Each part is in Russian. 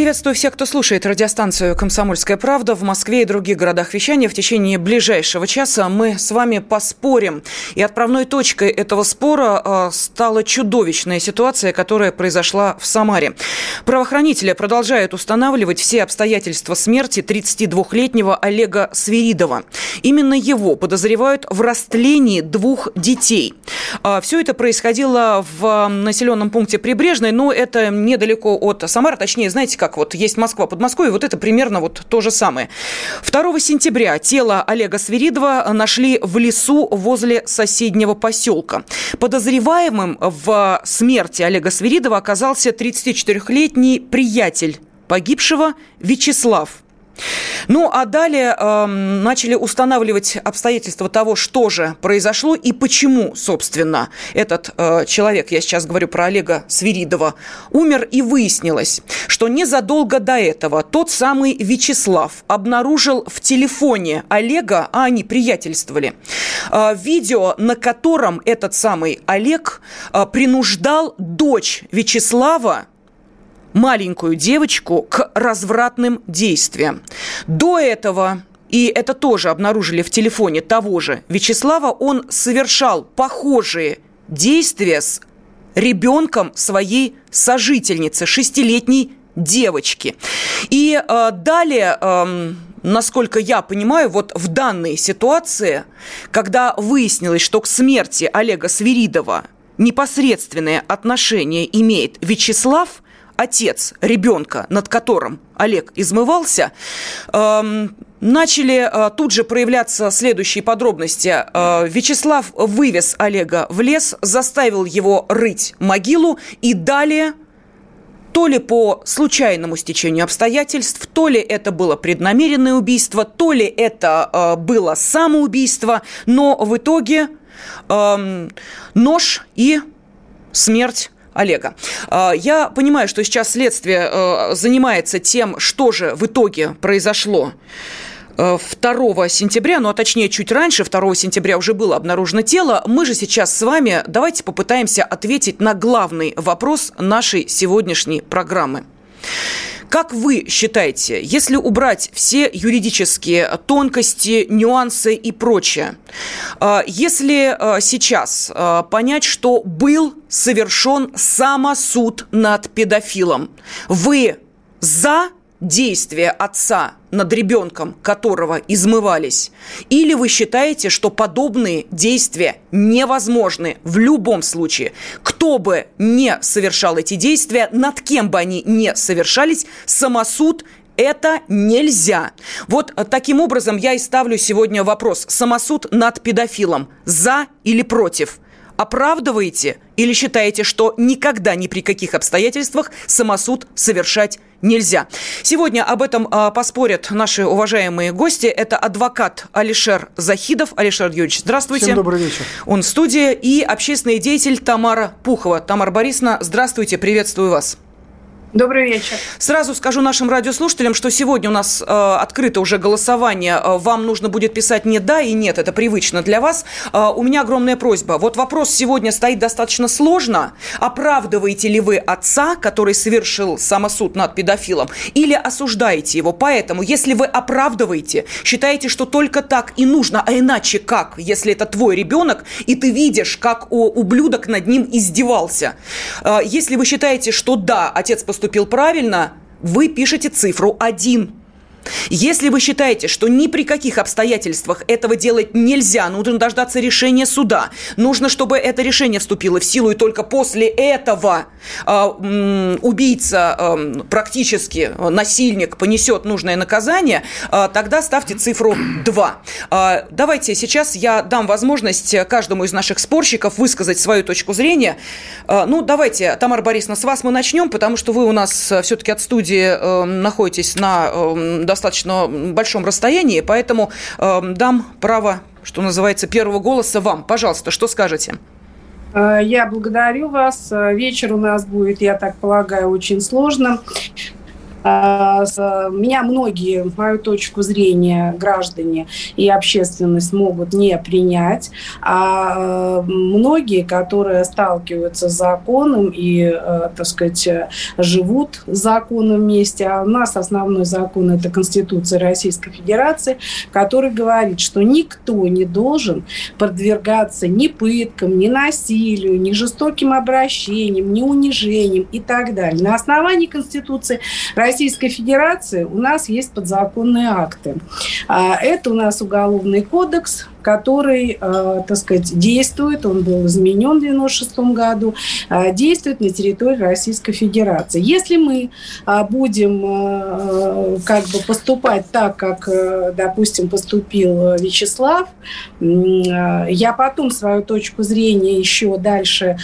Приветствую всех, кто слушает радиостанцию «Комсомольская правда» в Москве и других городах вещания. В течение ближайшего часа мы с вами поспорим. И отправной точкой этого спора э, стала чудовищная ситуация, которая произошла в Самаре. Правоохранители продолжают устанавливать все обстоятельства смерти 32-летнего Олега Свиридова. Именно его подозревают в растлении двух детей. Э, все это происходило в населенном пункте Прибрежной, но это недалеко от Самары, точнее, знаете, как вот есть Москва, Подмосковье, вот это примерно вот то же самое. 2 сентября тело Олега Свиридова нашли в лесу возле соседнего поселка. Подозреваемым в смерти Олега Свиридова оказался 34-летний приятель погибшего Вячеслав. Ну, а далее э, начали устанавливать обстоятельства того, что же произошло и почему, собственно, этот э, человек, я сейчас говорю про Олега Свиридова, умер. И выяснилось, что незадолго до этого тот самый Вячеслав обнаружил в телефоне Олега, а они приятельствовали, э, видео, на котором этот самый Олег э, принуждал дочь Вячеслава маленькую девочку к развратным действиям. До этого и это тоже обнаружили в телефоне того же Вячеслава, он совершал похожие действия с ребенком своей сожительницы, шестилетней девочки. И э, далее, э, насколько я понимаю, вот в данной ситуации, когда выяснилось, что к смерти Олега Свиридова непосредственное отношение имеет Вячеслав – отец ребенка, над которым Олег измывался, эм, начали э, тут же проявляться следующие подробности. Э, Вячеслав вывез Олега в лес, заставил его рыть могилу и далее то ли по случайному стечению обстоятельств, то ли это было преднамеренное убийство, то ли это э, было самоубийство, но в итоге э, нож и смерть Олега. А, я понимаю, что сейчас следствие э, занимается тем, что же в итоге произошло 2 э, сентября, ну а точнее чуть раньше, 2 сентября уже было обнаружено тело. Мы же сейчас с вами давайте попытаемся ответить на главный вопрос нашей сегодняшней программы. Как вы считаете, если убрать все юридические тонкости, нюансы и прочее, а, если а, сейчас а, понять, что был совершен самосуд над педофилом, вы за действия отца над ребенком, которого измывались? Или вы считаете, что подобные действия невозможны в любом случае? Кто бы не совершал эти действия, над кем бы они не совершались, самосуд это нельзя. Вот таким образом я и ставлю сегодня вопрос. Самосуд над педофилом. За или против? Оправдываете или считаете, что никогда ни при каких обстоятельствах самосуд совершать нельзя. Сегодня об этом а, поспорят наши уважаемые гости. Это адвокат Алишер Захидов. Алишер Юрьевич, здравствуйте. Всем добрый вечер. Он в студии. И общественный деятель Тамара Пухова. Тамара Борисовна, здравствуйте, приветствую вас. Добрый вечер. Сразу скажу нашим радиослушателям, что сегодня у нас э, открыто уже голосование. Э, вам нужно будет писать не да и нет, это привычно для вас. Э, у меня огромная просьба. Вот вопрос сегодня стоит достаточно сложно. Оправдываете ли вы отца, который совершил самосуд над педофилом, или осуждаете его? Поэтому, если вы оправдываете, считаете, что только так и нужно, а иначе как, если это твой ребенок, и ты видишь, как ублюдок над ним издевался. Э, если вы считаете, что да, отец поступил поступил правильно, вы пишете цифру 1. Если вы считаете, что ни при каких обстоятельствах этого делать нельзя, нужно дождаться решения суда, нужно, чтобы это решение вступило в силу, и только после этого э, убийца, э, практически насильник понесет нужное наказание, э, тогда ставьте цифру 2. Э, давайте сейчас я дам возможность каждому из наших спорщиков высказать свою точку зрения. Э, ну, давайте, Тамара Борисовна, с вас мы начнем, потому что вы у нас все-таки от студии э, находитесь на э, достаточно большом расстоянии, поэтому э, дам право, что называется, первого голоса вам. Пожалуйста, что скажете? Я благодарю вас. Вечер у нас будет, я так полагаю, очень сложным. А, меня многие, мою точку зрения, граждане и общественность могут не принять, а многие, которые сталкиваются с законом и, э, так сказать, живут с законом вместе, а у нас основной закон – это Конституция Российской Федерации, который говорит, что никто не должен подвергаться ни пыткам, ни насилию, ни жестоким обращениям, ни унижениям и так далее. На основании Конституции Российской Федерации у нас есть подзаконные акты. А, это у нас Уголовный кодекс, который, э, так сказать, действует, он был изменен в 1996 году, э, действует на территории Российской Федерации. Если мы э, будем как бы поступать так, как, допустим, поступил Вячеслав, я потом свою точку зрения еще дальше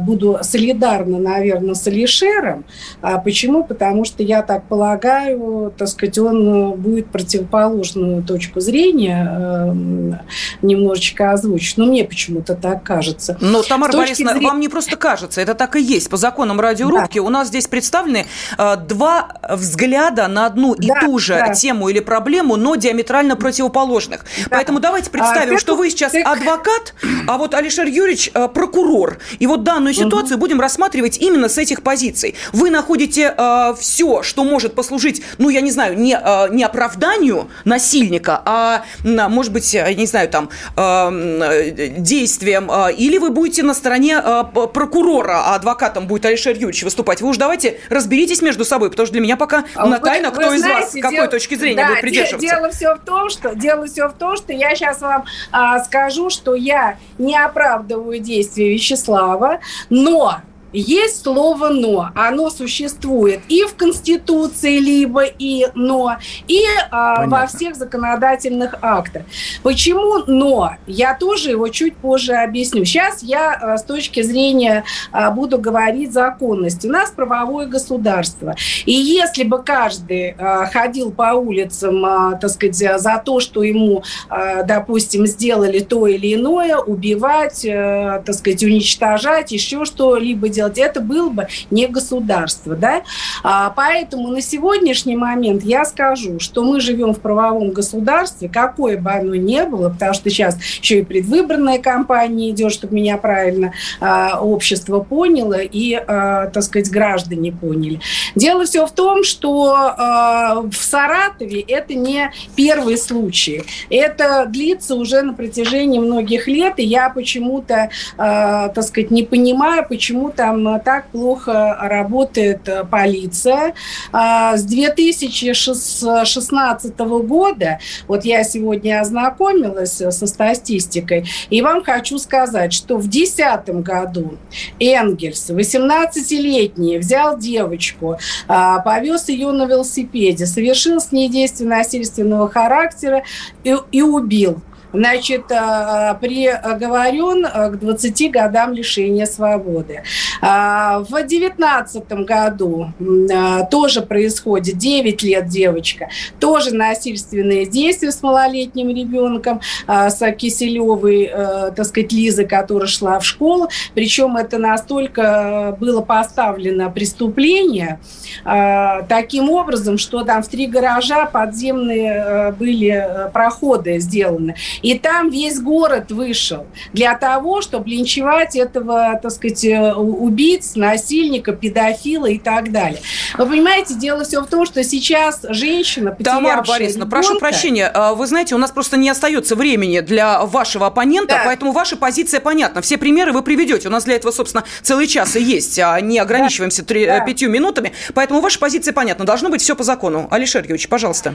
буду солидарна, наверное, с Алишером. А почему? Потому что я так полагаю, так сказать, он будет противоположную точку зрения немножечко озвучить. Но мне почему-то так кажется. Но, Тамара Борисовна, зрения... вам не просто кажется, это так и есть. По законам радиорубки да. у нас здесь представлены э, два взгляда на одну и да, ту же да. тему или проблему, но диаметрально противоположных. Да. Поэтому давайте а, представим, а, что вы сейчас так... адвокат, а вот Алишер Юрьевич э, прокурор. И вот данную ситуацию угу. будем рассматривать именно с этих позиций. Вы находите э, все, что может послужить, ну, я не знаю, не, э, не оправданию насильника, а, может быть, я не знаю, там, э, действием, э, или вы будете на стороне э, прокурора, а адвокатом будет Алишер Юрьевич выступать. Вы уж давайте разберитесь между собой, потому что для меня пока а на тайна, кто вы из знаете, вас, дел... какой точки зрения да, будет придерживаться. Дело все в том, что, дело все в том, что я сейчас вам а, скажу, что я не оправдываю действия Вячеслава, но есть слово «но». Оно существует и в Конституции, либо и «но», и а, во всех законодательных актах. Почему «но»? Я тоже его чуть позже объясню. Сейчас я а, с точки зрения а, буду говорить законности. У нас правовое государство. И если бы каждый а, ходил по улицам, а, так сказать, за то, что ему, а, допустим, сделали то или иное, убивать, а, так сказать, уничтожать, еще что-либо делать, делать, это было бы не государство. Да? А, поэтому на сегодняшний момент я скажу, что мы живем в правовом государстве, какое бы оно ни было, потому что сейчас еще и предвыборная кампания идет, чтобы меня правильно а, общество поняло и, а, так сказать, граждане поняли. Дело все в том, что а, в Саратове это не первый случай. Это длится уже на протяжении многих лет, и я почему-то, а, так сказать, не понимаю, почему там там так плохо работает э, полиция. А, с 2016 года, вот я сегодня ознакомилась со статистикой, и вам хочу сказать, что в 2010 году Энгельс, 18-летний, взял девочку, а, повез ее на велосипеде, совершил с ней действие насильственного характера и, и убил значит, э, приговорен э, к 20 годам лишения свободы. А, в 2019 году э, тоже происходит 9 лет девочка, тоже насильственные действия с малолетним ребенком, с Киселевой, так сказать, Лизы, которая шла в школу. Причем это настолько было поставлено преступление таким образом, что там в три гаража подземные были проходы сделаны. И там весь город вышел для того, чтобы линчевать этого, так сказать, э, убийц, насильника, педофила и так далее. Вы понимаете, дело все в том, что сейчас женщина, Тамара Борисовна, ребенка... прошу прощения, а, вы знаете, у нас просто не остается времени для вашего оппонента, да. поэтому ваша позиция понятна. Все примеры вы приведете. У нас для этого, собственно, целый час и есть, а не ограничиваемся да. да. пятью минутами. Поэтому ваша позиция понятна. Должно быть все по закону. Алишер Юрьевич, пожалуйста.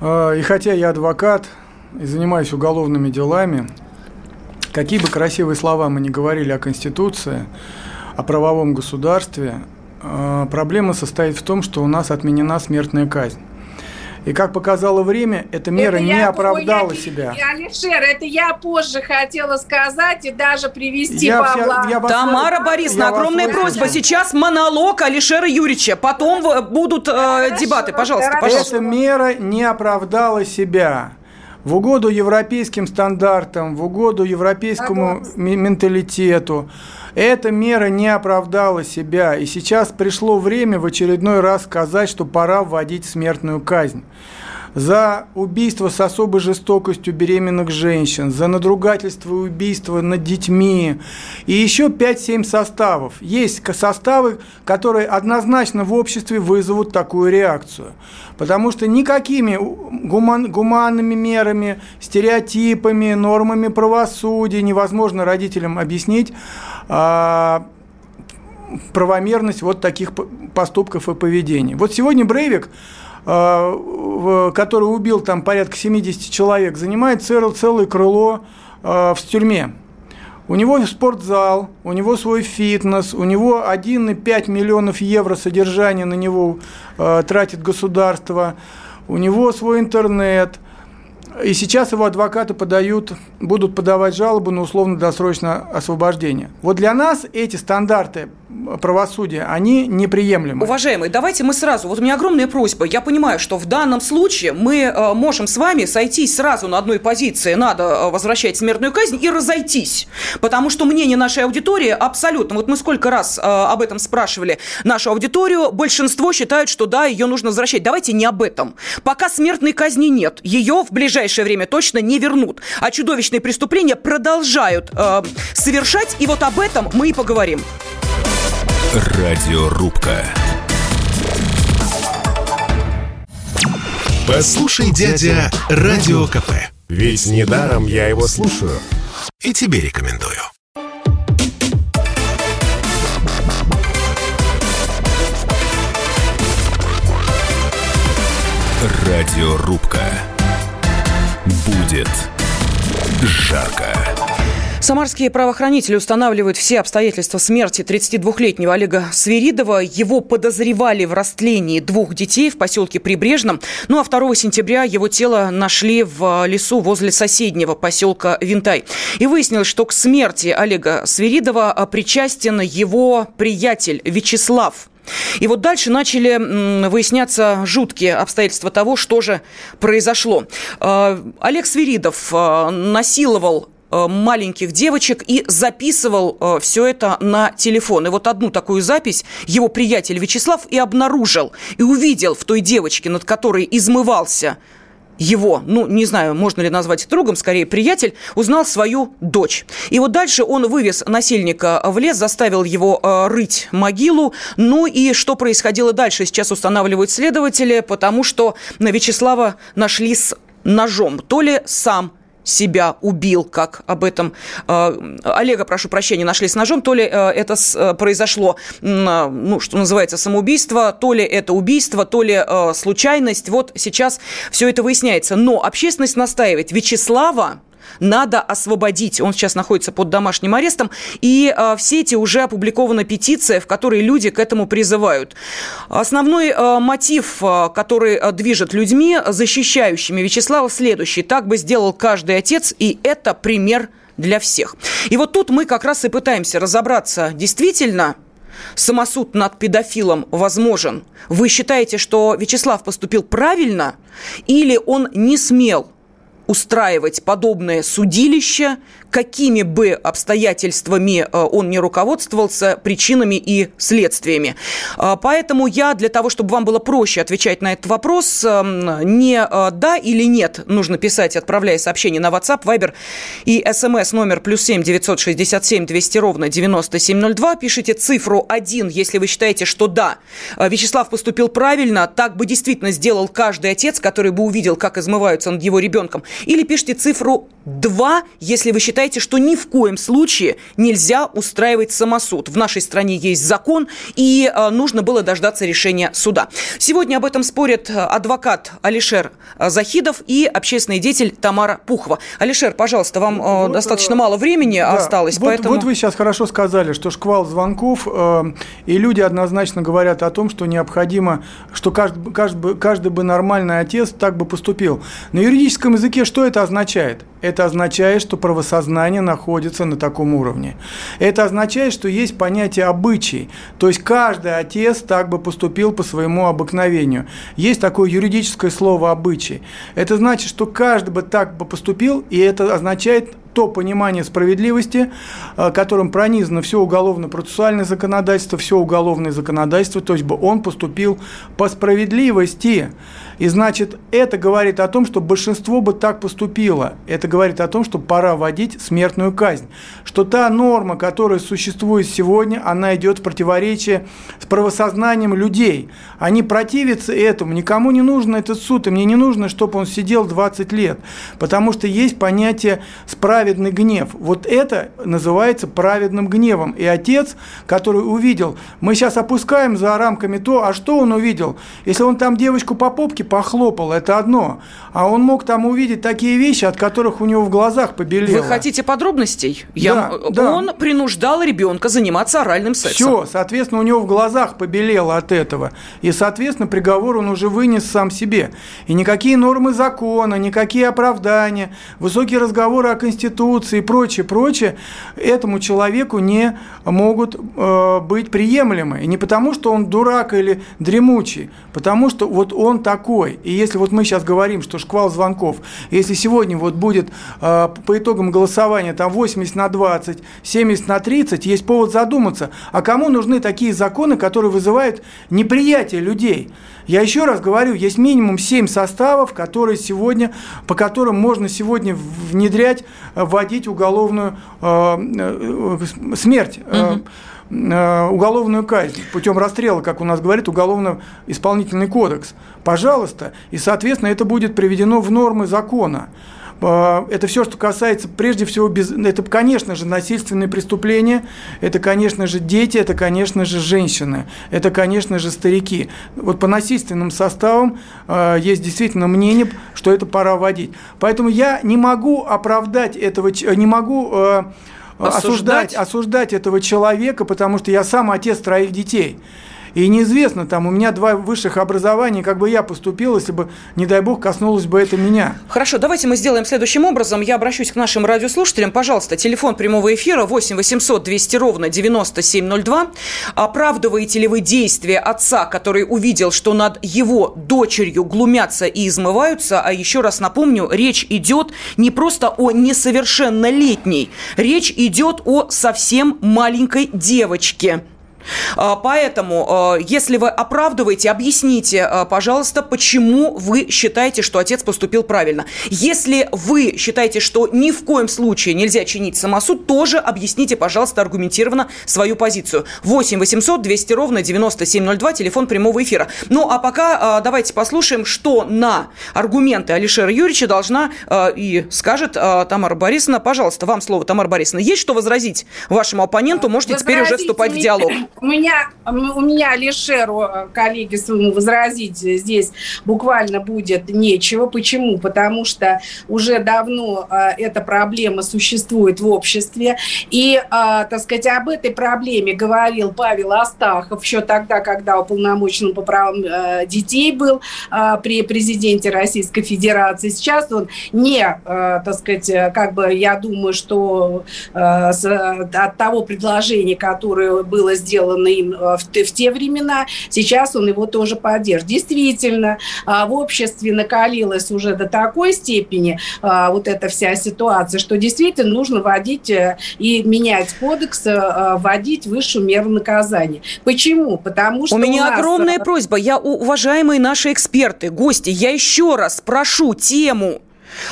А, и хотя я адвокат, и занимаюсь уголовными делами, какие бы красивые слова мы ни говорили о Конституции, о правовом государстве, э, проблема состоит в том, что у нас отменена смертная казнь. И как показало время, эта мера это не оправдала я, себя. Я, Алишер, это я позже хотела сказать и даже привести я Павла. Вся, я Тамара Борисовна, огромная просьба. Сейчас монолог Алишера Юрьевича. Потом будут э, дебаты. Пожалуйста, пожалуйста. Эта мера не оправдала себя в угоду европейским стандартам, в угоду европейскому менталитету. Эта мера не оправдала себя, и сейчас пришло время в очередной раз сказать, что пора вводить смертную казнь за убийство с особой жестокостью беременных женщин, за надругательство и убийство над детьми. И еще 5-7 составов. Есть составы, которые однозначно в обществе вызовут такую реакцию. Потому что никакими гуман, гуманными мерами, стереотипами, нормами правосудия невозможно родителям объяснить а, правомерность вот таких поступков и поведений. Вот сегодня Брейвик который убил там порядка 70 человек, занимает целое крыло э, в тюрьме. У него спортзал, у него свой фитнес, у него 1,5 миллионов евро содержания на него э, тратит государство, у него свой интернет. И сейчас его адвокаты подают, будут подавать жалобу на условно-досрочное освобождение. Вот для нас эти стандарты правосудия, они неприемлемы. Уважаемые, давайте мы сразу, вот у меня огромная просьба, я понимаю, что в данном случае мы э, можем с вами сойтись сразу на одной позиции, надо э, возвращать смертную казнь и разойтись, потому что мнение нашей аудитории абсолютно, вот мы сколько раз э, об этом спрашивали нашу аудиторию, большинство считают, что да, ее нужно возвращать. Давайте не об этом. Пока смертной казни нет, ее в ближайшее время точно не вернут, а чудовищные преступления продолжают э, совершать, и вот об этом мы и поговорим. Радиорубка. Послушай, дядя, Радио КП. Ведь недаром я его слушаю. И тебе рекомендую. Радиорубка. Будет жарко. Самарские правоохранители устанавливают все обстоятельства смерти 32-летнего Олега Свиридова. Его подозревали в растлении двух детей в поселке Прибрежном. Ну а 2 сентября его тело нашли в лесу возле соседнего поселка Винтай. И выяснилось, что к смерти Олега Свиридова причастен его приятель Вячеслав. И вот дальше начали выясняться жуткие обстоятельства того, что же произошло. Э, Олег Свиридов э, насиловал маленьких девочек и записывал э, все это на телефон. И вот одну такую запись его приятель Вячеслав и обнаружил, и увидел в той девочке, над которой измывался его, ну, не знаю, можно ли назвать другом, скорее приятель, узнал свою дочь. И вот дальше он вывез насильника в лес, заставил его э, рыть могилу. Ну и что происходило дальше, сейчас устанавливают следователи, потому что на Вячеслава нашли с ножом. То ли сам себя убил, как об этом э, Олега, прошу прощения, нашли с ножом, то ли э, это э, произошло, ну, что называется, самоубийство, то ли это убийство, то ли случайность. Вот сейчас все это выясняется. Но общественность настаивает. Вячеслава надо освободить. Он сейчас находится под домашним арестом. И э, в сети уже опубликована петиция, в которой люди к этому призывают. Основной э, мотив, э, который движет людьми, защищающими Вячеслава, следующий. Так бы сделал каждый отец, и это пример для всех. И вот тут мы как раз и пытаемся разобраться, действительно, самосуд над педофилом возможен. Вы считаете, что Вячеслав поступил правильно или он не смел устраивать подобное судилище какими бы обстоятельствами э, он не руководствовался, причинами и следствиями. Э, поэтому я для того, чтобы вам было проще отвечать на этот вопрос, эм, не э, да или нет нужно писать, отправляя сообщение на WhatsApp, Viber и SMS номер плюс 7 967 200 ровно 9702. Пишите цифру 1, если вы считаете, что да, Вячеслав поступил правильно, так бы действительно сделал каждый отец, который бы увидел, как измываются над его ребенком. Или пишите цифру 2, если вы считаете, считаете, что ни в коем случае нельзя устраивать самосуд. В нашей стране есть закон, и э, нужно было дождаться решения суда. Сегодня об этом спорят адвокат Алишер Захидов и общественный деятель Тамара Пухова. Алишер, пожалуйста, вам вот, достаточно мало времени да, осталось, вот, поэтому... Вот вы сейчас хорошо сказали, что шквал звонков, э, и люди однозначно говорят о том, что необходимо, что каждый, каждый, каждый бы нормальный отец так бы поступил. На юридическом языке что это означает? Это означает, что правосознание находится на таком уровне. Это означает, что есть понятие обычай. То есть каждый отец так бы поступил по своему обыкновению. Есть такое юридическое слово обычай. Это значит, что каждый бы так бы поступил, и это означает то понимание справедливости, э, которым пронизано все уголовно-процессуальное законодательство, все уголовное законодательство, то есть бы он поступил по справедливости. И значит, это говорит о том, что большинство бы так поступило. Это говорит о том, что пора вводить смертную казнь. Что та норма, которая существует сегодня, она идет в противоречие с правосознанием людей. Они противятся этому. Никому не нужен этот суд, и мне не нужно, чтобы он сидел 20 лет. Потому что есть понятие «праведный гнев». Вот это называется праведным гневом. И отец, который увидел, мы сейчас опускаем за рамками то, а что он увидел? Если он там девочку по попке похлопал, это одно. А он мог там увидеть такие вещи, от которых у него в глазах побелело. Вы хотите подробностей? Я... Да, да. Он принуждал ребенка заниматься оральным сексом. Все, соответственно, у него в глазах побелело от этого. И, соответственно, приговор он уже вынес сам себе. И никакие нормы закона, никакие оправдания, высокие разговоры о Конституции и прочее, прочее, этому человеку не могут э, быть приемлемы. И не потому, что он дурак или дремучий, потому что вот он такой такой. И если вот мы сейчас говорим, что шквал звонков, если сегодня вот будет э, по итогам голосования там 80 на 20, 70 на 30, есть повод задуматься, а кому нужны такие законы, которые вызывают неприятие людей? Я еще раз говорю, есть минимум 7 составов, которые сегодня, по которым можно сегодня внедрять, э, вводить уголовную э, э, смерть. Угу. Э, уголовную казнь путем расстрела, как у нас говорит, уголовно-исполнительный кодекс. Пожалуйста. И, соответственно, это будет приведено в нормы закона. Э, это все, что касается, прежде всего, без, это, конечно же, насильственные преступления, это, конечно же, дети, это, конечно же, женщины, это, конечно же, старики. Вот по насильственным составам э, есть действительно мнение, что это пора вводить. Поэтому я не могу оправдать этого, не могу... Э, осуждать, осуждать этого человека, потому что я сам отец троих детей. И неизвестно, там у меня два высших образования, как бы я поступил, если бы, не дай бог, коснулось бы это меня. Хорошо, давайте мы сделаем следующим образом. Я обращусь к нашим радиослушателям. Пожалуйста, телефон прямого эфира 8 800 200 ровно 9702. Оправдываете ли вы действия отца, который увидел, что над его дочерью глумятся и измываются? А еще раз напомню, речь идет не просто о несовершеннолетней, речь идет о совсем маленькой девочке. А, поэтому, а, если вы оправдываете, объясните, а, пожалуйста, почему вы считаете, что отец поступил правильно. Если вы считаете, что ни в коем случае нельзя чинить самосуд, тоже объясните, пожалуйста, аргументированно свою позицию. 8 800 200 ровно 9702, телефон прямого эфира. Ну, а пока давайте послушаем, что на аргументы Алишера Юрьевича должна и скажет Тамара Борисовна. Пожалуйста, вам слово, Тамара Борисовна. Есть что возразить вашему оппоненту? Можете Возразите теперь уже вступать в диалог. У меня, у меня Алишеру, э, коллеге своему, возразить здесь буквально будет нечего. Почему? Потому что уже давно э, эта проблема существует в обществе. И, э, так сказать, об этой проблеме говорил Павел Астахов еще тогда, когда уполномоченным по правам детей был при президенте Российской Федерации. Сейчас он не, так сказать, как бы я думаю, что от того предложения, которое было сделано сделано им э, в, в те времена, сейчас он его тоже поддержит. Действительно, а, в обществе накалилась уже до такой степени а, вот эта вся ситуация, что действительно нужно вводить э, и менять кодекс, э, вводить высшую меру наказания. Почему? Потому что у меня у нас... огромная просьба. Я уважаемые наши эксперты, гости, я еще раз прошу тему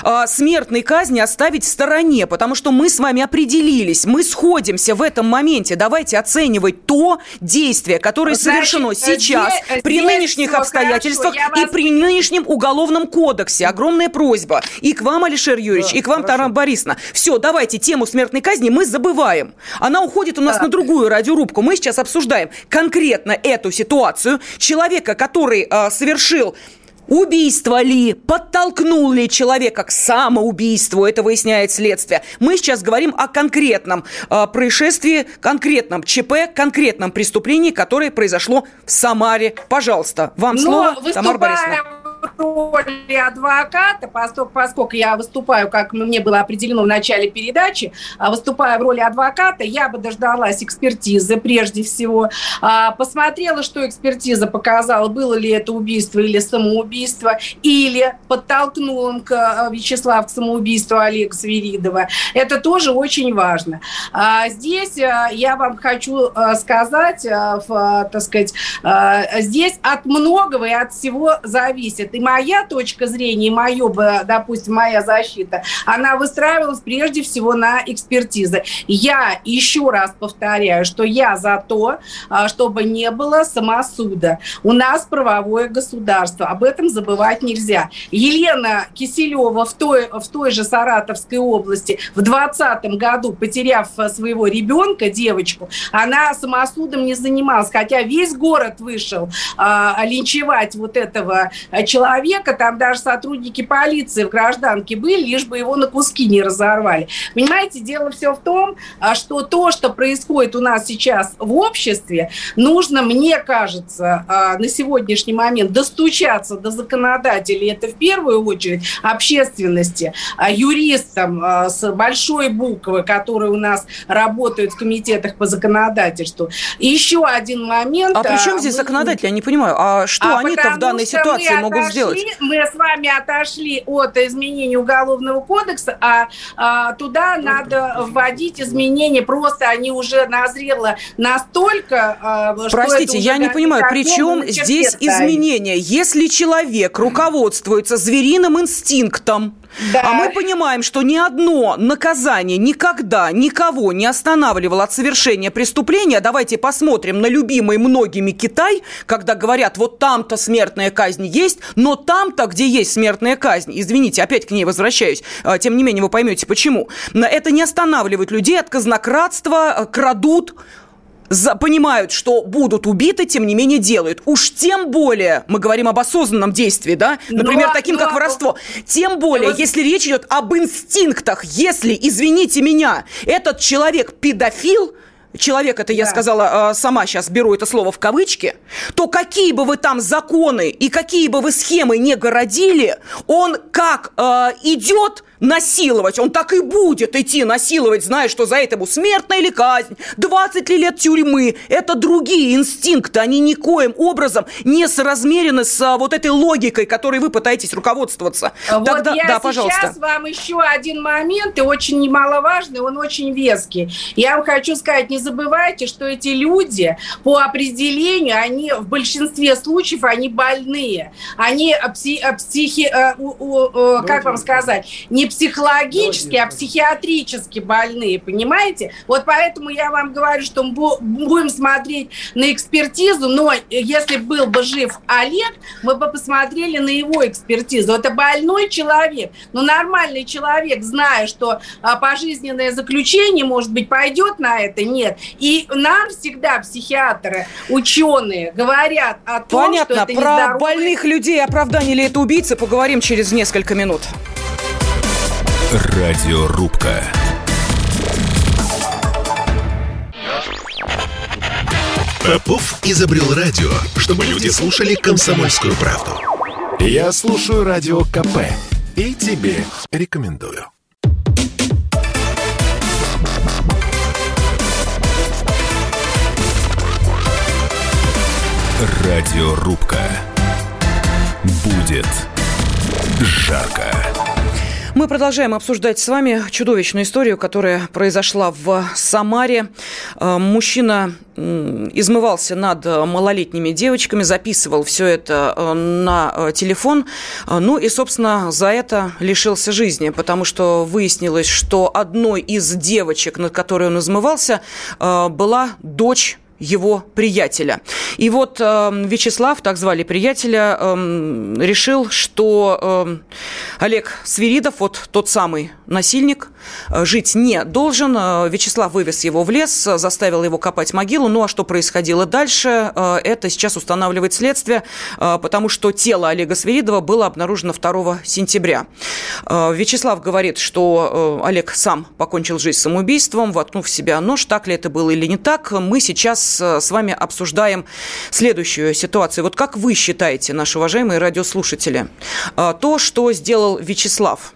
э, смертной казни оставить в стороне, потому что мы с вами определились, мы сходимся в этом моменте. Давайте оценивать то действие, которое Значит, совершено сейчас здесь, при здесь нынешних обстоятельствах хорошо, и вас... при нынешнем уголовном кодексе. Огромная просьба и к вам, Алишер Юрьевич, да, и к вам, Таран Борисовна. Все, давайте тему смертной казни мы забываем. Она уходит у нас да. на другую радиорубку. Мы сейчас обсуждаем конкретно эту ситуацию. Человека, который э, совершил Убийство ли, подтолкнул ли человека к самоубийству, это выясняет следствие. Мы сейчас говорим о конкретном э, происшествии, конкретном ЧП, конкретном преступлении, которое произошло в Самаре. Пожалуйста, вам Но слово, Тамара Борисовна роли адвоката, поскольку, я выступаю, как мне было определено в начале передачи, а, выступая в роли адвоката, я бы дождалась экспертизы прежде всего, а, посмотрела, что экспертиза показала, было ли это убийство или самоубийство, или подтолкнул к а, Вячеслав к самоубийству Олега Свиридова. Это тоже очень важно. Здесь я вам хочу сказать, так сказать, здесь от многого и от всего зависит и моя точка зрения, и мое, допустим, моя защита, она выстраивалась прежде всего на экспертизе. Я еще раз повторяю, что я за то, а, чтобы не было самосуда. У нас правовое государство, об этом забывать нельзя. Елена Киселева в той, в той же Саратовской области в 2020 году, потеряв своего ребенка, девочку, она самосудом не занималась, хотя весь город вышел а, линчевать вот этого человека, человека, там даже сотрудники полиции в гражданке были, лишь бы его на куски не разорвали. Понимаете, дело все в том, а, что то, что происходит у нас сейчас в обществе, нужно, мне кажется, а, на сегодняшний момент достучаться до законодателей, это в первую очередь общественности, а, юристам с большой буквы, которые у нас работают в комитетах по законодательству. И еще один момент. А при чем здесь законодатели? Я не понимаю. А что а они-то в данной ситуации могут сделать? Мы с вами отошли от изменения Уголовного кодекса, а, а туда надо вводить изменения, просто они уже назрело настолько, а, Простите, я не понимаю, при чем здесь изменения? Если человек руководствуется звериным инстинктом, да. А мы понимаем, что ни одно наказание никогда никого не останавливало от совершения преступления. Давайте посмотрим на любимый многими Китай, когда говорят, вот там-то смертная казнь есть, но там-то, где есть смертная казнь, извините, опять к ней возвращаюсь, а, тем не менее вы поймете почему, это не останавливает людей от казнократства, крадут, за, понимают, что будут убиты, тем не менее делают. Уж тем более, мы говорим об осознанном действии, да, например, но, таким но... как воровство. Тем более, но... если речь идет об инстинктах, если, извините меня, этот человек педофил, человек, это я сказала э, сама сейчас беру это слово в кавычки, то какие бы вы там законы и какие бы вы схемы не городили, он как э, идет насиловать, он так и будет идти насиловать, зная, что за это ему смертная или казнь, 20 ли лет тюрьмы. Это другие инстинкты, они никоим образом не соразмерены с а, вот этой логикой, которой вы пытаетесь руководствоваться. Вот Тогда, я да, пожалуйста. сейчас вам еще один момент, и очень немаловажный, он очень веский. Я вам хочу сказать, не забывайте, что эти люди по определению, они в большинстве случаев, они больные. Они пси, психи, э, как вам сказать, не психологически, а психиатрически больные, понимаете? Вот поэтому я вам говорю, что мы будем смотреть на экспертизу, но если был бы жив Олег, мы бы посмотрели на его экспертизу. Это больной человек, но нормальный человек, зная, что а, пожизненное заключение, может быть, пойдет на это, нет. И нам всегда психиатры, ученые говорят о том, Понятно. что это Про больных людей, оправдание ли это убийцы, поговорим через несколько минут. Радиорубка. Попов изобрел радио, чтобы люди слушали комсомольскую правду. Я слушаю радио КП и тебе рекомендую. Радиорубка. Будет жарко. Мы продолжаем обсуждать с вами чудовищную историю, которая произошла в Самаре. Э, мужчина измывался над малолетними девочками, записывал все это э, на э, телефон. Ну и, собственно, за это лишился жизни, потому что выяснилось, что одной из девочек, над которой он измывался, была дочь его приятеля. И вот э, Вячеслав, так звали приятеля, э, решил, что э, Олег Свиридов, вот тот самый насильник, жить не должен. Э, Вячеслав вывез его в лес, заставил его копать могилу. Ну а что происходило дальше, э, это сейчас устанавливает следствие, э, потому что тело Олега Свиридова было обнаружено 2 сентября. Э, Вячеслав говорит, что э, Олег сам покончил жизнь самоубийством, воткнув в себя нож. Так ли это было или не так, мы сейчас Э, с вами обсуждаем следующую ситуацию. Вот как вы считаете, наши уважаемые радиослушатели, э, то, что сделал Вячеслав,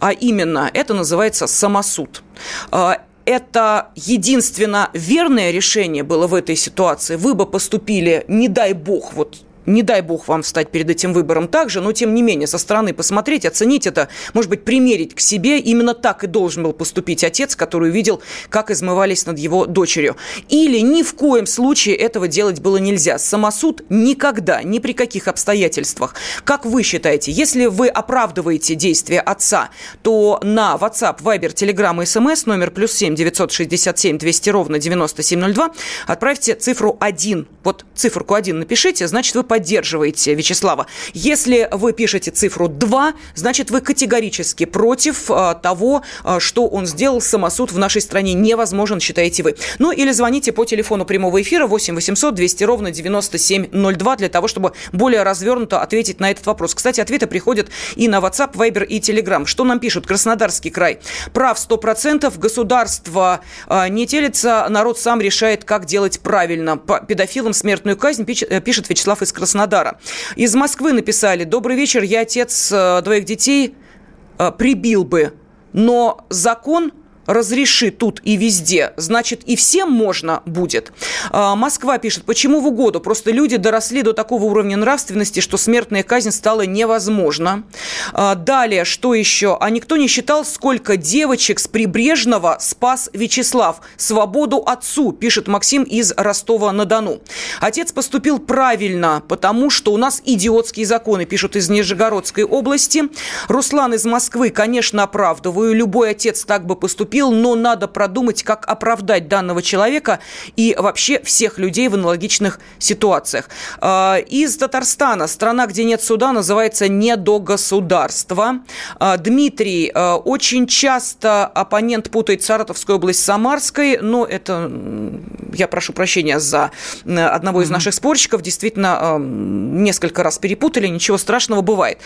а именно это называется самосуд. Э, это единственно верное решение было в этой ситуации, вы бы поступили, не дай бог, вот не дай бог вам встать перед этим выбором также, но тем не менее со стороны посмотреть, оценить это, может быть, примерить к себе. Именно так и должен был поступить отец, который увидел, как измывались над его дочерью. Или ни в коем случае этого делать было нельзя. Самосуд никогда, ни при каких обстоятельствах. Как вы считаете, если вы оправдываете действия отца, то на WhatsApp, Viber, Telegram SMS номер плюс 7 967 200 ровно 9702 отправьте цифру 1. Вот циферку 1 напишите, значит, вы поддерживаете Вячеслава. Если вы пишете цифру 2, значит, вы категорически против а, того, а, что он сделал. Самосуд в нашей стране невозможен, считаете вы. Ну, или звоните по телефону прямого эфира 8 800 200 ровно 9702 для того, чтобы более развернуто ответить на этот вопрос. Кстати, ответы приходят и на WhatsApp, Viber и Telegram. Что нам пишут? Краснодарский край. Прав 100%. Государство а, не телится, народ сам решает, как делать правильно. По педофилам смертную казнь пишет Вячеслав из. Из Москвы написали, добрый вечер, я отец э, двоих детей, э, прибил бы, но закон разреши тут и везде, значит, и всем можно будет. А, Москва пишет, почему в угоду? Просто люди доросли до такого уровня нравственности, что смертная казнь стала невозможна. А, далее, что еще? А никто не считал, сколько девочек с Прибрежного спас Вячеслав. Свободу отцу, пишет Максим из Ростова-на-Дону. Отец поступил правильно, потому что у нас идиотские законы, пишут из Нижегородской области. Руслан из Москвы, конечно, оправдываю. Любой отец так бы поступил поступил, но надо продумать, как оправдать данного человека и вообще всех людей в аналогичных ситуациях. А, из Татарстана, страна, где нет суда, называется недогосударство. А, Дмитрий, а, очень часто оппонент путает Саратовскую область с Самарской, но это, я прошу прощения за одного из наших спорщиков, действительно несколько раз перепутали, ничего страшного бывает.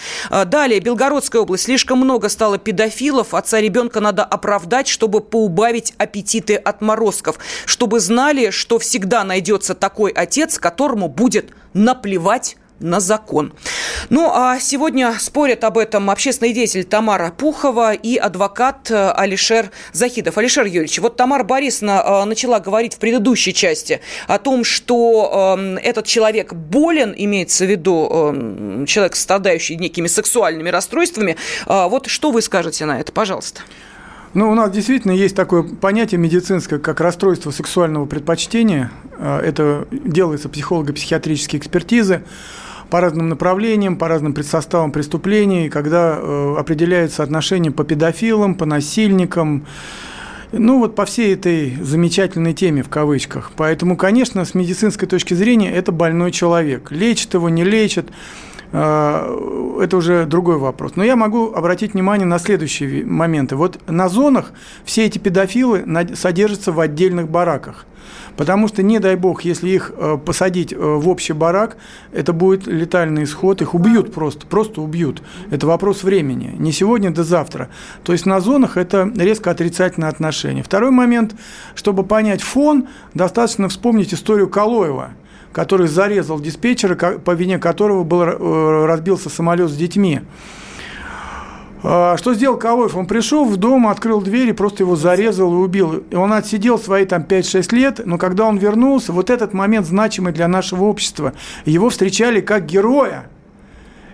Далее, Белгородская область. Слишком много стало педофилов, отца ребенка надо оправдать, чтобы поубавить аппетиты отморозков, чтобы знали, что всегда найдется такой отец, которому будет наплевать на закон. Ну, а сегодня спорят об этом общественный деятель Тамара Пухова и адвокат э, Алишер Захидов. Алишер Юрьевич, вот Тамара Борисовна э, начала говорить в предыдущей части о том, что э, этот человек болен, имеется в виду человек, страдающий некими сексуальными расстройствами. Вот что вы скажете на это, пожалуйста? Ну, у нас действительно есть такое понятие медицинское, как расстройство сексуального предпочтения. А, это делается психолого-психиатрические экспертизы по разным направлениям, по разным предсоставам преступлений, когда э, определяется отношение по педофилам, по насильникам, ну вот по всей этой замечательной теме в кавычках. Поэтому, конечно, с медицинской точки зрения это больной человек. Лечит его, не лечит. А, это уже другой вопрос. Но я могу обратить внимание на следующие моменты. Вот на зонах все эти педофилы содержатся в отдельных бараках. Потому что, не дай бог, если их э, посадить э, в общий барак, это будет летальный исход, их убьют просто, просто убьют. Это вопрос времени, не сегодня, да завтра. То есть на зонах это резко отрицательное отношение. Второй момент, чтобы понять фон, достаточно вспомнить историю Калоева – который зарезал диспетчера, по вине которого был, э, разбился самолет с детьми. А, что сделал Калоев? Он пришел в дом, открыл дверь и просто его зарезал и убил. И он отсидел свои там 5-6 лет, но когда он вернулся, вот этот момент значимый для нашего общества. Его встречали как героя.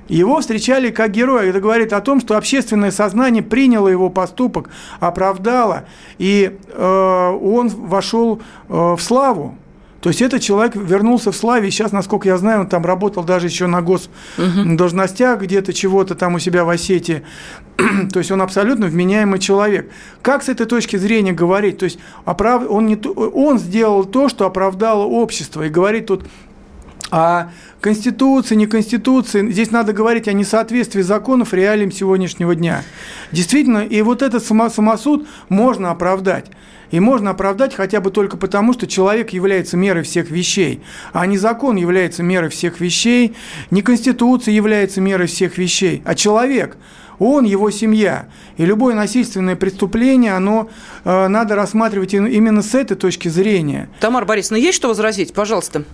Его встречали как героя. Это говорит о том, что общественное сознание приняло его поступок, оправдало, и э, он вошел э, в славу. То есть этот человек вернулся в славе, и сейчас, насколько я знаю, он там работал даже еще на госдолжностях, угу. где-то чего-то там у себя в Осетии. То есть он абсолютно вменяемый человек. Как с этой точки зрения говорить? То есть оправ... он, не... он сделал то, что оправдало общество, и говорит тут о Конституции, не Конституции. Здесь надо говорить о несоответствии законов реалиям сегодняшнего дня. Действительно, и вот этот самосуд можно оправдать. И можно оправдать хотя бы только потому, что человек является мерой всех вещей, а не закон является мерой всех вещей, не Конституция является мерой всех вещей, а человек – он, его семья. И любое насильственное преступление, оно э, надо рассматривать именно с этой точки зрения. Тамара Борисовна, есть что возразить? Пожалуйста.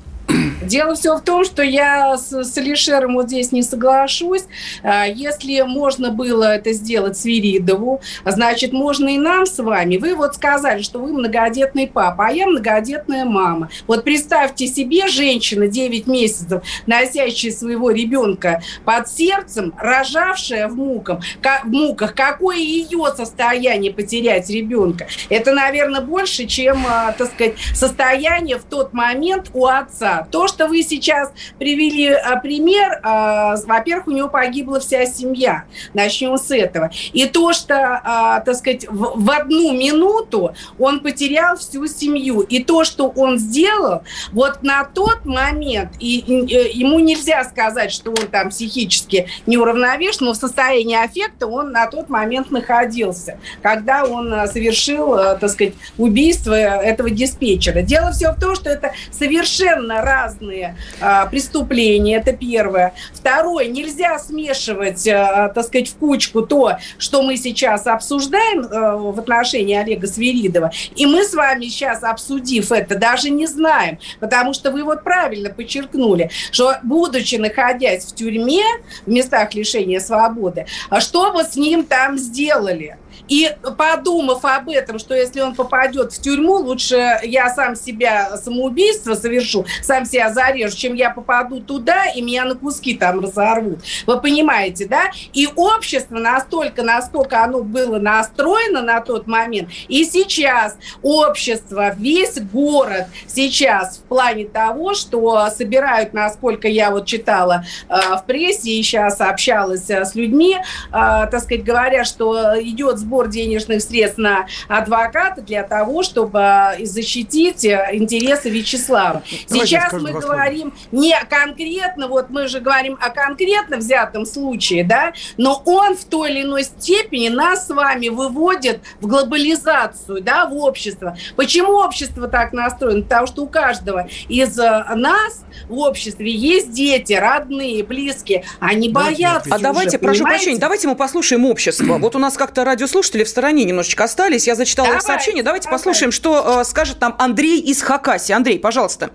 Дело все в том, что я с, с Алишером вот здесь не соглашусь. А, если можно было это сделать Свиридову, значит, можно и нам с вами. Вы вот сказали, что вы многодетный папа, а я многодетная мама. Вот представьте себе, женщина 9 месяцев, носящая своего ребенка под сердцем, рожавшая в, мукам, в муках. Какое ее состояние потерять ребенка? Это, наверное, больше, чем, а, так сказать, состояние в тот момент у отца. То, что вы сейчас привели а, пример, а, во-первых, у него погибла вся семья. Начнем с этого. И то, что, а, так сказать, в, одну минуту он потерял всю семью. И то, что он сделал, вот на тот момент, и, и э, ему нельзя сказать, что он там психически неуравновешен, но в состоянии аффекта он на тот момент находился, когда он совершил, так сказать, убийство этого диспетчера. Дело все в том, что это совершенно разные разные а, преступления, это первое. Второе, нельзя смешивать, а, так сказать, в кучку то, что мы сейчас обсуждаем а, в отношении Олега Свиридова, и мы с вами сейчас, обсудив это, даже не знаем, потому что вы вот правильно подчеркнули, что будучи находясь в тюрьме, в местах лишения свободы, что вот с ним там сделали? И подумав об этом, что если он попадет в тюрьму, лучше я сам себя самоубийство совершу, сам себя зарежу, чем я попаду туда, и меня на куски там разорвут. Вы понимаете, да? И общество настолько, насколько оно было настроено на тот момент, и сейчас общество, весь город сейчас в плане того, что собирают, насколько я вот читала э, в прессе и сейчас общалась э, с людьми, э, так сказать, говоря, что идет сбор денежных средств на адвоката для того, чтобы э, защитить э, интересы Вячеслава. Давайте Сейчас мы говорим не конкретно, вот мы же говорим о конкретно взятом случае, да, но он в той или иной степени нас с вами выводит в глобализацию, да, в общество. Почему общество так настроено? Потому что у каждого из э, нас в обществе есть дети, родные, близкие, они боятся. А давайте, уже, прошу понимаете? прощения, давайте мы послушаем общество. Вот у нас как-то радиослушатели слушатели в стороне немножечко остались. Я зачитала давайте, их сообщение. Давайте давайте. послушаем, что э, скажет нам Андрей из Хакаси. Андрей, пожалуйста.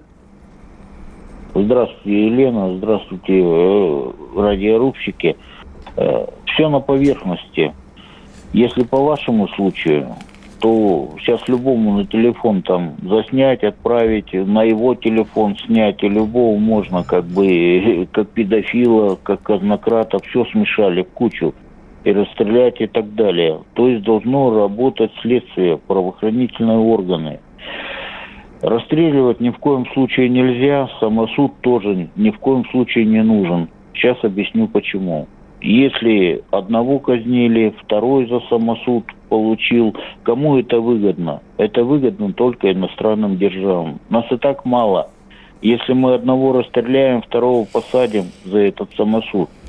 Здравствуйте, Елена. Здравствуйте, э, радиорубщики. Э, все на поверхности. Если по вашему случаю, то сейчас любому на телефон там заснять, отправить, на его телефон снять, и любого можно как бы, как педофила, как казнократа, все смешали в кучу и расстрелять и так далее. То есть должно работать следствие, правоохранительные органы. Расстреливать ни в коем случае нельзя, самосуд тоже ни в коем случае не нужен. Сейчас объясню почему. Если одного казнили, второй за самосуд получил, кому это выгодно? Это выгодно только иностранным державам. Нас и так мало. Если мы одного расстреляем, второго посадим за этот самосуд –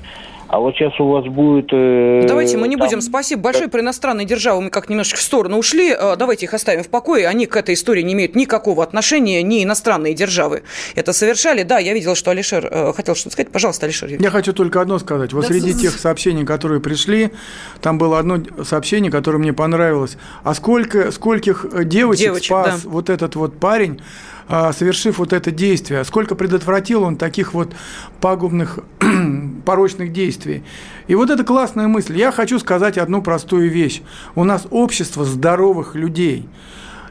а вот сейчас у вас будет... Э, Давайте мы не там... будем. Спасибо большое. Про иностранные державы мы как немножко в сторону ушли. Э, давайте их оставим в покое. Они к этой истории не имеют никакого отношения, ни иностранные державы это совершали. Да, я видела, что Алишер э, хотел что-то сказать. Пожалуйста, Алишер. Я хочу только одно сказать. Вот да, среди тех сообщений, которые пришли, там было одно сообщение, которое мне понравилось. А сколько, скольких девочек, девочек спас да. вот этот вот парень, а, совершив вот это действие. Сколько предотвратил он таких вот пагубных, порочных действий. И вот это классная мысль. Я хочу сказать одну простую вещь. У нас общество здоровых людей.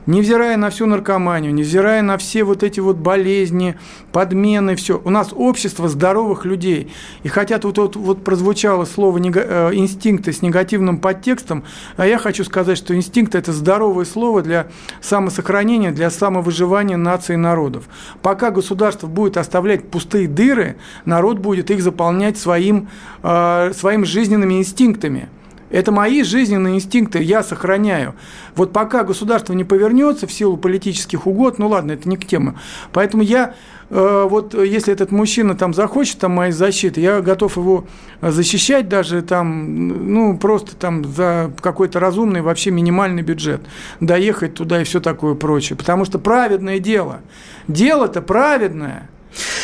Невзирая на всю наркоманию, невзирая на все вот эти вот болезни, подмены, все, у нас общество здоровых людей. И хотя тут вот, вот прозвучало слово э, инстинкты с негативным подтекстом, а я хочу сказать, что инстинкт – это здоровое слово для самосохранения, для самовыживания наций и народов. Пока государство будет оставлять пустые дыры, народ будет их заполнять своим, э, своими жизненными инстинктами – это мои жизненные инстинкты, я сохраняю. Вот пока государство не повернется в силу политических угод, ну ладно, это не к теме. Поэтому я, э, вот если этот мужчина там захочет там моей защиты, я готов его защищать даже там, ну просто там за какой-то разумный, вообще минимальный бюджет, доехать туда и все такое прочее. Потому что праведное дело. Дело-то праведное –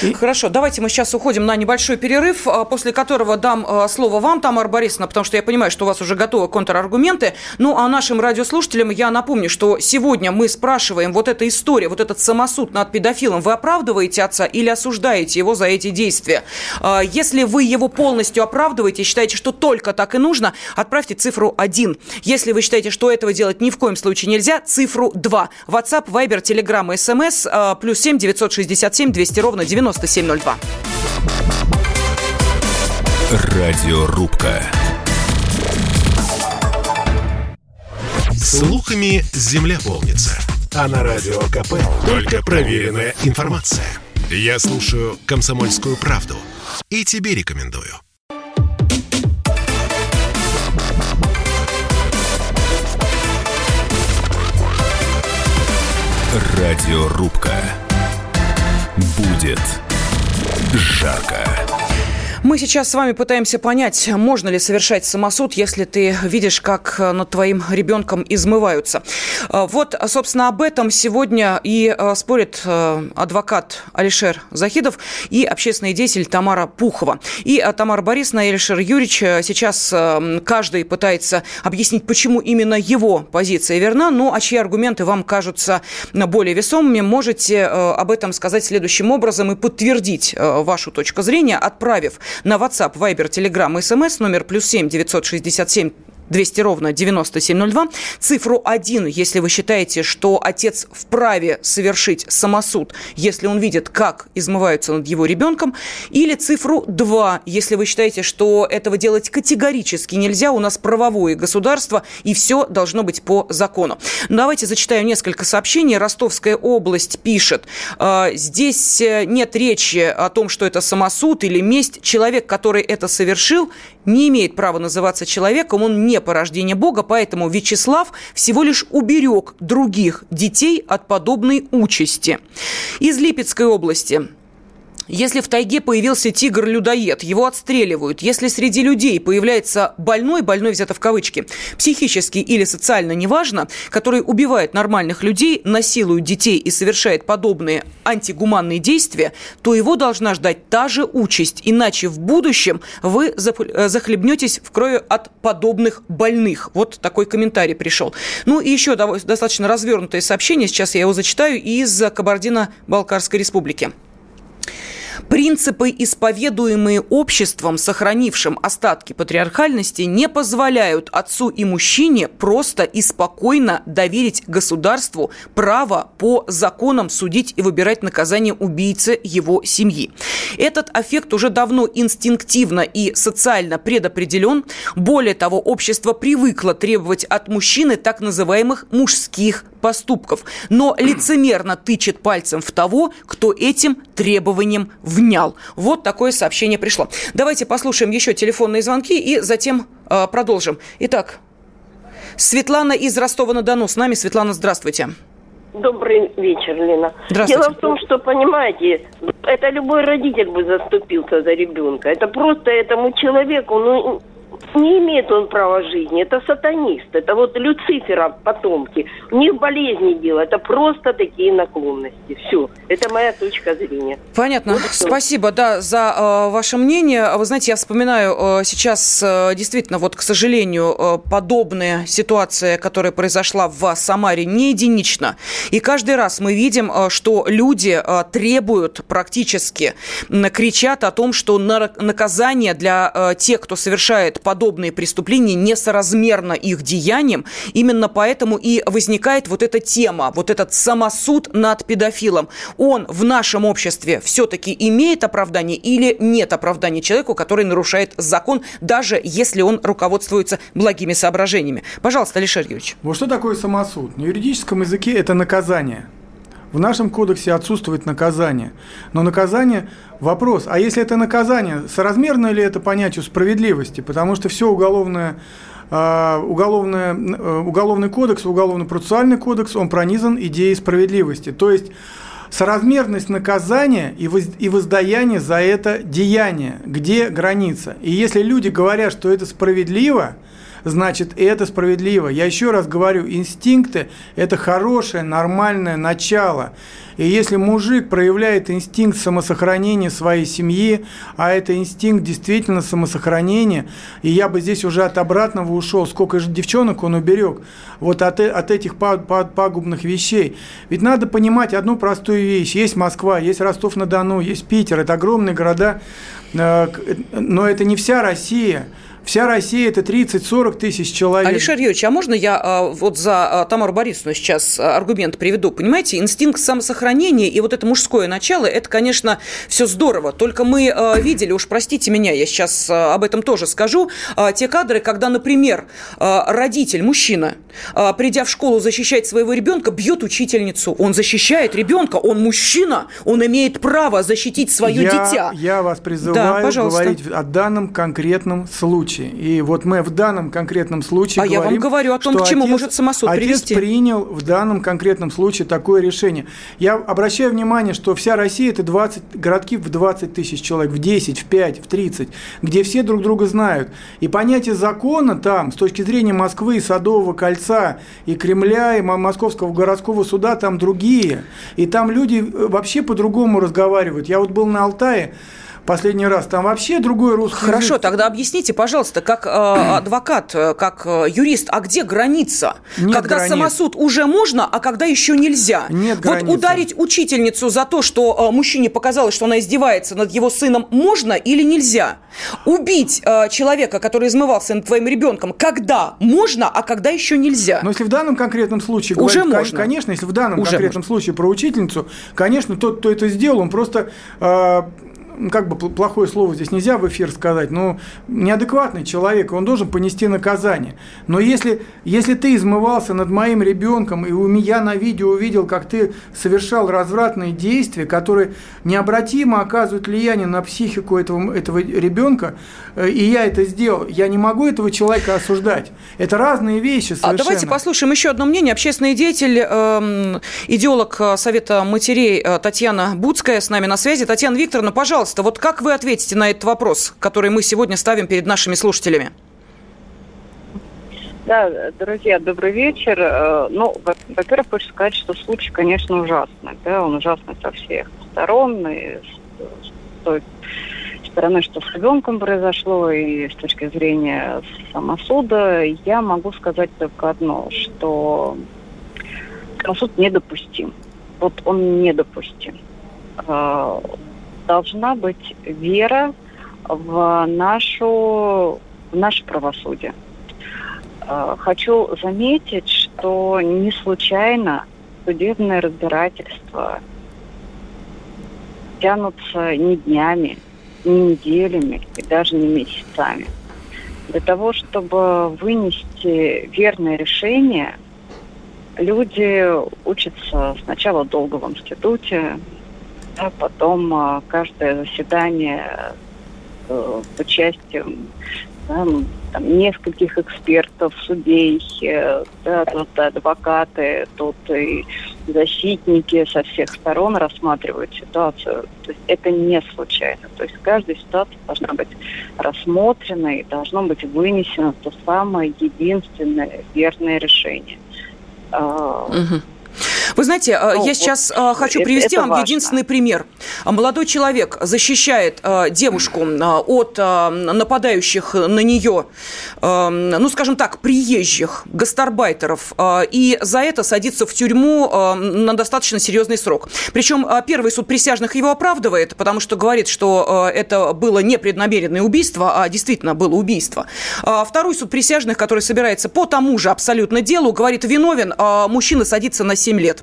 и... Хорошо, давайте мы сейчас уходим на небольшой перерыв, а, после которого дам а, слово вам, Тамара Борисовна, потому что я понимаю, что у вас уже готовы контраргументы. Ну, а нашим радиослушателям я напомню, что сегодня мы спрашиваем вот эта история, вот этот самосуд над педофилом. Вы оправдываете отца или осуждаете его за эти действия? А, если вы его полностью оправдываете, считаете, что только так и нужно, отправьте цифру 1. Если вы считаете, что этого делать ни в коем случае нельзя, цифру 2. WhatsApp, Viber, Telegram, SMS, плюс 7 967 200 ровно 9702. Радиорубка. Слухами земля полнится. А на радио КП только проверенная информация. Я слушаю «Комсомольскую правду» и тебе рекомендую. Радиорубка. Будет жарко. Мы сейчас с вами пытаемся понять, можно ли совершать самосуд, если ты видишь, как над твоим ребенком измываются. А, вот, собственно, об этом сегодня и а, спорит адвокат Алишер Захидов и общественный деятель Тамара Пухова. И Тамара Борисовна и Алишер Юрьевич сейчас каждый пытается объяснить, почему именно его позиция верна, ну, а чьи аргументы вам кажутся более весомыми, можете об этом сказать следующим образом и подтвердить вашу точку зрения, отправив на WhatsApp, Viber, Telegram, SMS номер плюс 7 967 200 ровно 9702. Цифру 1, если вы считаете, что отец вправе совершить самосуд, если он видит, как измываются над его ребенком. Или цифру 2, если вы считаете, что этого делать категорически нельзя, у нас правовое государство, и все должно быть по закону. Давайте зачитаю несколько сообщений. Ростовская область пишет, «А, здесь э, нет речи о том, что это самосуд или месть. Человек, который это совершил, не имеет права называться человеком, он не порождение Бога, поэтому Вячеслав всего лишь уберег других детей от подобной участи. Из Липецкой области если в тайге появился тигр-людоед, его отстреливают. Если среди людей появляется больной, больной взято в кавычки, психически или социально неважно, который убивает нормальных людей, насилует детей и совершает подобные антигуманные действия, то его должна ждать та же участь. Иначе в будущем вы э, захлебнетесь в крови от подобных больных. Вот такой комментарий пришел. Ну и еще достаточно развернутое сообщение, сейчас я его зачитаю, из Кабардино-Балкарской республики. Принципы, исповедуемые обществом, сохранившим остатки патриархальности, не позволяют отцу и мужчине просто и спокойно доверить государству право по законам судить и выбирать наказание убийце его семьи. Этот эффект уже давно инстинктивно и социально предопределен. Более того, общество привыкло требовать от мужчины так называемых мужских поступков, но лицемерно тычет пальцем в того, кто этим требованием внял. Вот такое сообщение пришло. Давайте послушаем еще телефонные звонки и затем э, продолжим. Итак, Светлана из Ростова-на-Дону с нами. Светлана, здравствуйте. Добрый вечер, Лена. Дело в том, что, понимаете, это любой родитель бы заступился за ребенка. Это просто этому человеку, ну, не имеет он права жизни. Это сатанист. Это вот Люцифера потомки. У них болезни дело. Это просто такие наклонности. Все. Это моя точка зрения. Понятно. Вот Спасибо, да, за э, ваше мнение. Вы знаете, я вспоминаю э, сейчас э, действительно, вот, к сожалению, э, подобная ситуация, которая произошла в Самаре, не единична. И каждый раз мы видим, э, что люди э, требуют практически, э, кричат о том, что наказание для э, тех, кто совершает подобные подобные преступления несоразмерно их деяниям. Именно поэтому и возникает вот эта тема, вот этот самосуд над педофилом. Он в нашем обществе все-таки имеет оправдание или нет оправдания человеку, который нарушает закон, даже если он руководствуется благими соображениями. Пожалуйста, Алишер Юрьевич. Вот что такое самосуд? На юридическом языке это наказание. В нашем кодексе отсутствует наказание. Но наказание – вопрос. А если это наказание, соразмерно ли это понятию справедливости? Потому что все уголовное а, уголовное, э, уголовный кодекс, уголовно-процессуальный кодекс, он пронизан идеей справедливости. То есть соразмерность наказания и воздаяние за это деяние, где граница. И если люди говорят, что это справедливо – значит, это справедливо. Я еще раз говорю, инстинкты – это хорошее, нормальное начало. И если мужик проявляет инстинкт самосохранения своей семьи, а это инстинкт действительно самосохранения, и я бы здесь уже от обратного ушел, сколько же девчонок он уберег вот от, от этих пагубных вещей. Ведь надо понимать одну простую вещь. Есть Москва, есть Ростов-на-Дону, есть Питер, это огромные города, э, но это не вся Россия. Вся Россия – это 30-40 тысяч человек. Алишер Юрьевич, а можно я а, вот за а, Тамару Борисовну сейчас а, аргумент приведу? Понимаете, инстинкт самосохранения и вот это мужское начало – это, конечно, все здорово. Только мы видели, уж простите меня, я сейчас об этом тоже скажу, те кадры, когда, например, родитель, мужчина, придя в школу защищать своего ребенка, бьет учительницу. Он защищает ребенка, он мужчина, он имеет право защитить свое я, дитя. Я вас призываю да, говорить о данном конкретном случае случае. И вот мы в данном конкретном случае А говорим, я вам говорю о том, к чему отец, может самосуд отец привести. принял в данном конкретном случае такое решение. Я обращаю внимание, что вся Россия – это 20 городки в 20 тысяч человек, в 10, в 5, в 30, где все друг друга знают. И понятие закона там, с точки зрения Москвы, Садового кольца и Кремля, и Московского городского суда, там другие. И там люди э, вообще по-другому разговаривают. Я вот был на Алтае, последний раз. Там вообще другой русский Хорошо, язык. тогда объясните, пожалуйста, как э, адвокат, э, как э, юрист, а где граница? Нет когда границ. самосуд уже можно, а когда еще нельзя? Нет вот границы. ударить учительницу за то, что э, мужчине показалось, что она издевается над его сыном, можно или нельзя? Убить э, человека, который измывался над твоим ребенком, когда можно, а когда еще нельзя? Но если в данном конкретном случае уже говорить, можно. конечно, если в данном уже конкретном можно. случае про учительницу, конечно, тот, кто это сделал, он просто э, как бы плохое слово здесь нельзя в эфир сказать, но неадекватный человек, он должен понести наказание. Но если, если ты измывался над моим ребенком, и у меня на видео увидел, как ты совершал развратные действия, которые необратимо оказывают влияние на психику этого, этого ребенка, э, и я это сделал, я не могу этого человека осуждать. Это разные вещи совершенно. А давайте послушаем еще одно мнение. Общественный деятель, эм, идеолог э, Совета матерей э, Татьяна Буцкая с нами на связи. Татьяна Викторовна, пожалуйста, пожалуйста, вот как вы ответите на этот вопрос, который мы сегодня ставим перед нашими слушателями? Да, друзья, добрый вечер. Э, ну, во-первых, хочу сказать, что случай, конечно, ужасный. Да, он ужасный со всех сторон, и с той стороны, что с ребенком произошло, и с точки зрения самосуда, я могу сказать только одно, что самосуд недопустим. Вот он недопустим э, должна быть вера в нашу в наше правосудие. А, хочу заметить, что не случайно судебное разбирательство тянутся не днями, не неделями и даже не месяцами. Для того, чтобы вынести верное решение, люди учатся сначала долго в институте, да, потом а, каждое заседание э, с участием да, ну, там, нескольких экспертов, судей, э, да, тут адвокаты, тут и защитники со всех сторон рассматривают ситуацию. То есть это не случайно. То есть каждая ситуация должна быть рассмотрена и должно быть вынесено то самое единственное верное решение. Угу. Вы знаете, э, ну, я сейчас вот, хочу привести вам важно. единственный пример. Молодой человек защищает девушку от нападающих на нее, ну, скажем так, приезжих, гастарбайтеров, и за это садится в тюрьму на достаточно серьезный срок. Причем первый суд присяжных его оправдывает, потому что говорит, что это было непреднамеренное убийство, а действительно было убийство. Второй суд присяжных, который собирается по тому же абсолютно делу, говорит, виновен, мужчина садится на 7 лет.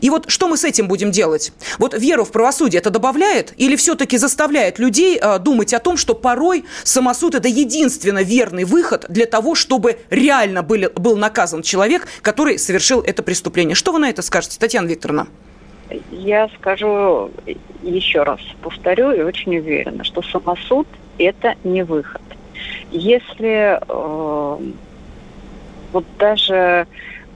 И вот что мы с этим будем делать? Вот веру в правосудие это добавляет или все-таки заставляет людей э, думать о том, что порой самосуд это единственно верный выход для того, чтобы реально были, был наказан человек, который совершил это преступление? Что вы на это скажете, Татьяна Викторовна? Я скажу еще раз, повторю и очень уверена, что самосуд – это не выход. Если э, вот даже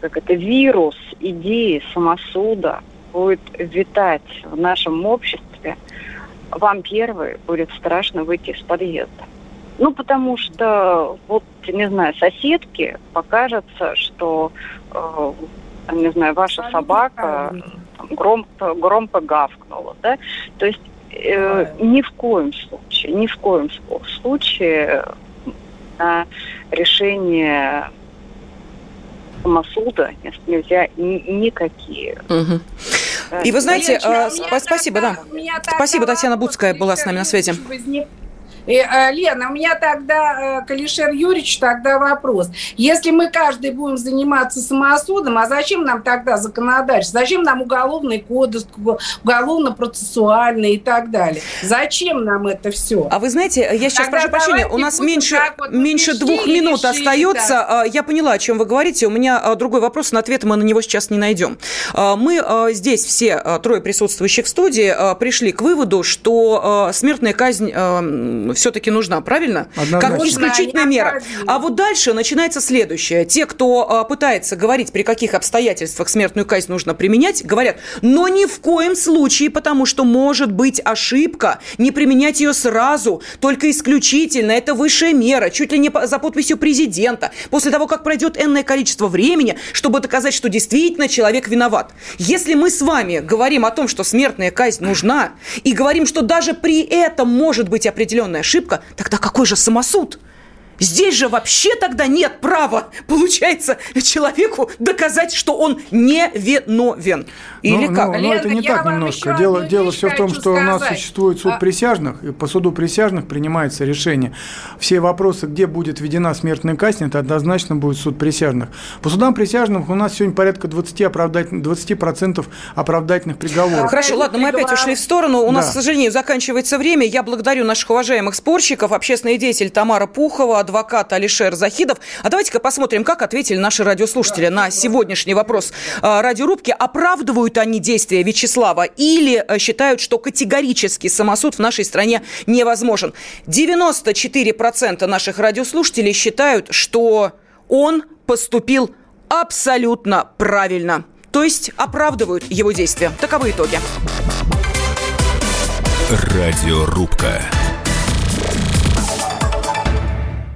как это вирус идеи самосуда будет витать в нашем обществе, вам первый будет страшно выйти из подъезда. Ну, потому что, вот, не знаю, соседки покажется, что, э, не знаю, ваша собака громко, громко гавкнула, да? То есть э, ни в коем случае, ни в коем случае на решение самосуда нельзя никакие. Угу. И вы знаете, э, спасибо, да. Спасибо, Татьяна Буцкая была с нами на связи. Э, Лена, у меня тогда э, к Алишер Юрьевичу тогда вопрос. Если мы каждый будем заниматься самосудом, а зачем нам тогда законодательство? Зачем нам уголовный кодекс, уголовно-процессуальный и так далее? Зачем нам это все? А вы знаете, я сейчас тогда прошу прощения, у нас меньше, вот меньше двух минут решить, остается. Да. Я поняла, о чем вы говорите. У меня другой вопрос, на ответ мы на него сейчас не найдем. Мы здесь все трое присутствующих в студии пришли к выводу, что смертная казнь все-таки нужна, правильно? Однозначно. Как исключительная мера. А вот дальше начинается следующее. Те, кто а, пытается говорить, при каких обстоятельствах смертную казнь нужно применять, говорят, но ни в коем случае, потому что может быть ошибка, не применять ее сразу, только исключительно. Это высшая мера, чуть ли не за подписью президента, после того, как пройдет энное количество времени, чтобы доказать, что действительно человек виноват. Если мы с вами говорим о том, что смертная казнь нужна, и говорим, что даже при этом может быть определенная ошибка, тогда какой же самосуд? Здесь же вообще тогда нет права, получается, человеку доказать, что он не виновен. Или ну, как? Ну, ну это не так немножко. Дело, дело все в том, что сказать. у нас существует суд а... присяжных, и по суду присяжных принимается решение. Все вопросы, где будет введена смертная казнь, это однозначно будет суд присяжных. По судам присяжных у нас сегодня порядка 20%, оправдатель... 20 оправдательных приговоров. Хорошо, ладно, мы опять ушли в сторону. У да. нас, к сожалению, заканчивается время. Я благодарю наших уважаемых спорщиков, общественный деятель Тамара Пухова, адвокат Алишер Захидов. А давайте-ка посмотрим, как ответили наши радиослушатели на сегодняшний вопрос а, радиорубки. Оправдывают они действия Вячеслава или э, считают, что категорически самосуд в нашей стране невозможен? 94% наших радиослушателей считают, что он поступил абсолютно правильно. То есть оправдывают его действия. Таковы итоги. Радиорубка.